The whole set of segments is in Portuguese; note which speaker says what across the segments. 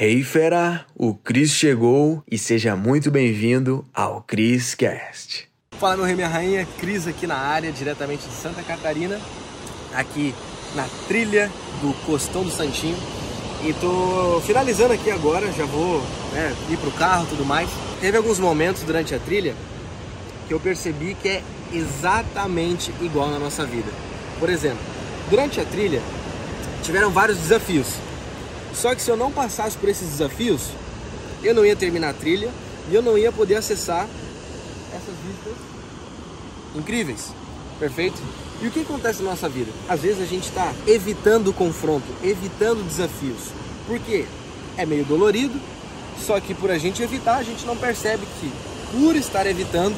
Speaker 1: Hey fera, o Cris chegou e seja muito bem-vindo ao Cris Cast.
Speaker 2: Fala meu rei, minha rainha, Cris aqui na área, diretamente de Santa Catarina, aqui na trilha do Costão do Santinho. E tô finalizando aqui agora, já vou né, ir pro carro e tudo mais. Teve alguns momentos durante a trilha que eu percebi que é exatamente igual na nossa vida. Por exemplo, durante a trilha tiveram vários desafios. Só que se eu não passasse por esses desafios, eu não ia terminar a trilha e eu não ia poder acessar essas vistas incríveis. Perfeito? E o que acontece na nossa vida? Às vezes a gente está evitando o confronto, evitando desafios. Por quê? É meio dolorido, só que por a gente evitar, a gente não percebe que por estar evitando,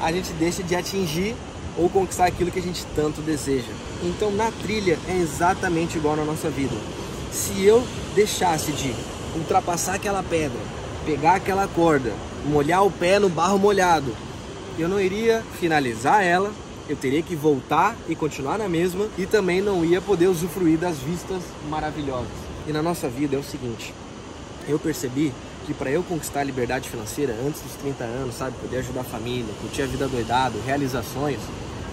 Speaker 2: a gente deixa de atingir ou conquistar aquilo que a gente tanto deseja. Então na trilha é exatamente igual na nossa vida. Se eu deixasse de ultrapassar aquela pedra, pegar aquela corda, molhar o pé no barro molhado, eu não iria finalizar ela, eu teria que voltar e continuar na mesma e também não ia poder usufruir das vistas maravilhosas. E na nossa vida é o seguinte, eu percebi que para eu conquistar a liberdade financeira antes dos 30 anos, sabe, poder ajudar a família, curtir a vida doidado, realizar sonhos,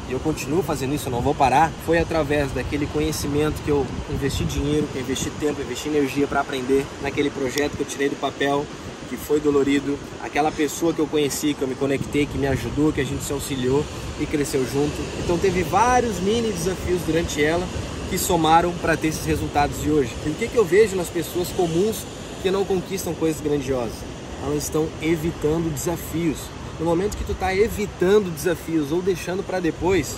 Speaker 2: e eu continuo fazendo isso, eu não vou parar, foi através daquele conhecimento que eu investi dinheiro, que eu investi tempo, investi energia para aprender naquele projeto que eu tirei do papel, que foi dolorido, aquela pessoa que eu conheci, que eu me conectei, que me ajudou, que a gente se auxiliou e cresceu junto. Então teve vários mini desafios durante ela que somaram para ter esses resultados de hoje. E o que, que eu vejo nas pessoas comuns que não conquistam coisas grandiosas? Elas estão evitando desafios. No momento que tu está evitando desafios ou deixando para depois,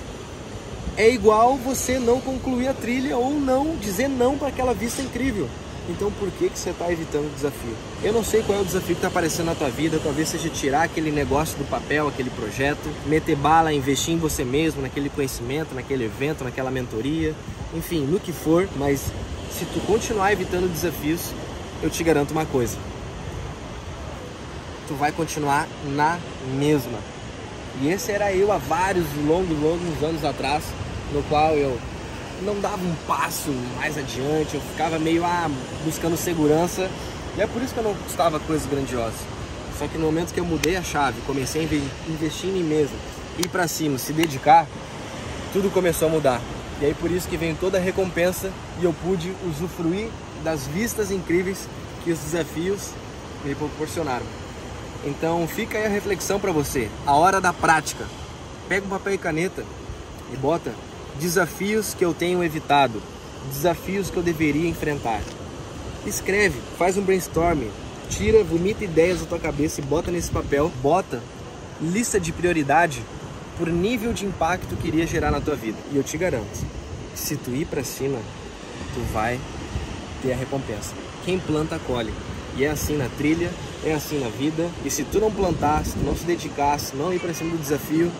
Speaker 2: é igual você não concluir a trilha ou não dizer não para aquela vista incrível. Então por que, que você está evitando o desafio? Eu não sei qual é o desafio que está aparecendo na tua vida, talvez seja tirar aquele negócio do papel, aquele projeto, meter bala, investir em você mesmo, naquele conhecimento, naquele evento, naquela mentoria, enfim, no que for, mas se tu continuar evitando desafios, eu te garanto uma coisa. Tu vai continuar na mesma. E esse era eu há vários longos, longos anos atrás, no qual eu não dava um passo mais adiante, eu ficava meio ah, buscando segurança. E é por isso que eu não gostava coisas grandiosas. Só que no momento que eu mudei a chave, comecei a investir em mim mesmo, ir para cima, se dedicar, tudo começou a mudar. E aí por isso que vem toda a recompensa e eu pude usufruir das vistas incríveis que os desafios me proporcionaram. Então fica aí a reflexão para você, a hora da prática. Pega um papel e caneta e bota desafios que eu tenho evitado, desafios que eu deveria enfrentar. Escreve, faz um brainstorming, tira, vomita ideias da tua cabeça e bota nesse papel, bota lista de prioridade por nível de impacto que iria gerar na tua vida. E eu te garanto, se tu ir para cima, tu vai ter a recompensa. Quem planta colhe. E é assim na trilha, é assim na vida. E se tu não plantar, se tu não se dedicar, se não ir para cima do desafio,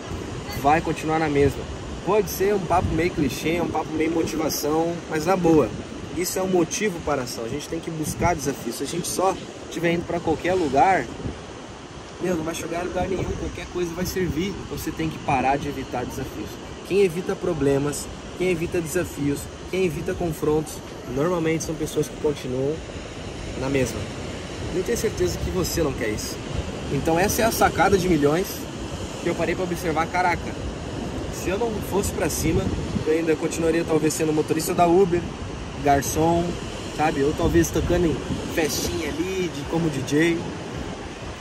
Speaker 2: vai continuar na mesma. Pode ser um papo meio clichê, um papo meio motivação, mas na boa, isso é um motivo para a ação. A gente tem que buscar desafios. Se a gente só estiver indo para qualquer lugar, meu, não vai chegar a lugar nenhum, qualquer coisa vai servir. Você tem que parar de evitar desafios. Quem evita problemas, quem evita desafios, quem evita confrontos, normalmente são pessoas que continuam na mesma. Eu tenho certeza que você não quer isso. Então essa é a sacada de milhões que eu parei para observar, caraca, se eu não fosse para cima, eu ainda continuaria talvez sendo motorista da Uber, garçom, sabe? Ou talvez tocando em festinha ali, de, como DJ.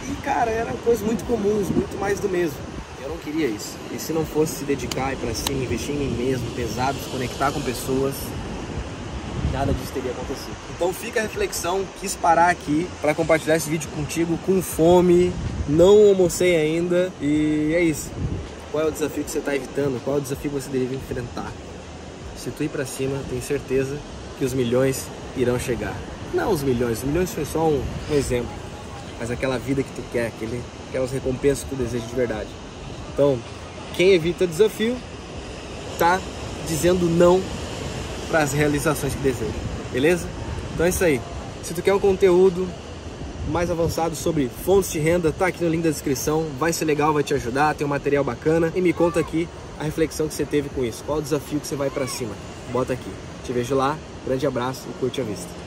Speaker 2: E cara, eram coisas muito comuns, muito mais do mesmo. Eu não queria isso. E se não fosse se dedicar, ir pra cima, investir em mim mesmo, pesado, se conectar com pessoas, nada disso teria acontecido. Então fica a reflexão, quis parar aqui para compartilhar esse vídeo contigo com fome, não almocei ainda e é isso. Qual é o desafio que você está evitando? Qual é o desafio que você deveria enfrentar? Se tu ir para cima, tenho certeza que os milhões irão chegar. Não os milhões, os milhões foi só um, um exemplo, mas aquela vida que tu quer, aquele, aquelas recompensas que tu deseja de verdade. Então, quem evita desafio tá dizendo não para as realizações que deseja, beleza? Então é isso aí. Se tu quer um conteúdo mais avançado sobre fontes de renda, tá aqui no link da descrição. Vai ser legal, vai te ajudar, tem um material bacana. E me conta aqui a reflexão que você teve com isso. Qual o desafio que você vai para cima? Bota aqui. Te vejo lá. Grande abraço e curte a vista.